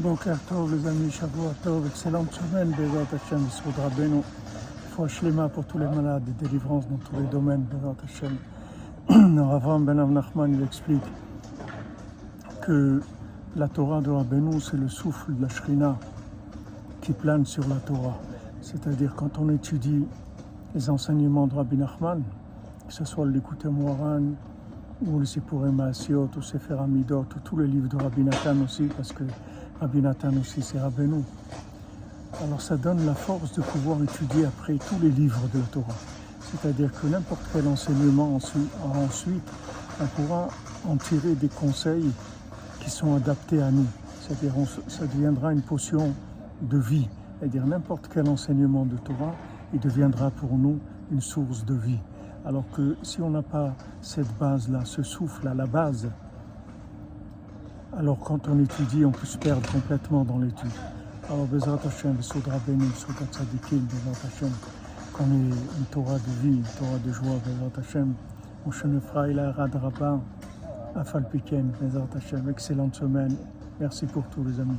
Boker Tov, les amis, Shavua Tov, excellente semaine, Bezat Hashem, Soudra Beno, foi Shlema pour tous les malades, et délivrance dans tous les domaines, Bezat Hashem. Ravam Ben Nachman, il explique que la Torah de Rabbeinu, c'est le souffle de la Shrina qui plane sur la Torah. C'est-à-dire quand on étudie les enseignements de Rabbi Nachman, que ce soit le Likutei Moharan, ou le Sipurim Maasiot, ou Sefer Amidot, ou tous les livres de Rabbi Nathan aussi, parce que Rabbi Nathan aussi c'est Rabbeinu. Alors ça donne la force de pouvoir étudier après tous les livres de la Torah. C'est-à-dire que n'importe quel enseignement ensuite, on pourra en tirer des conseils qui sont adaptés à nous. C'est-à-dire ça deviendra une potion de vie. C'est-à-dire n'importe quel enseignement de Torah, il deviendra pour nous une source de vie. Alors que si on n'a pas cette base-là, ce souffle à la base, alors quand on étudie, on peut se perdre complètement dans l'étude. Alors Bezrat Hashem, Besodra Beni, Besodra Tzadikim, Bezrat Hashem, qu'on ait une Torah de vie, une Torah de joie, Bezrat Hashem, Moshe Ila Rad Afal Piken, Bezrat Hashem, excellente semaine. Merci pour tous les amis.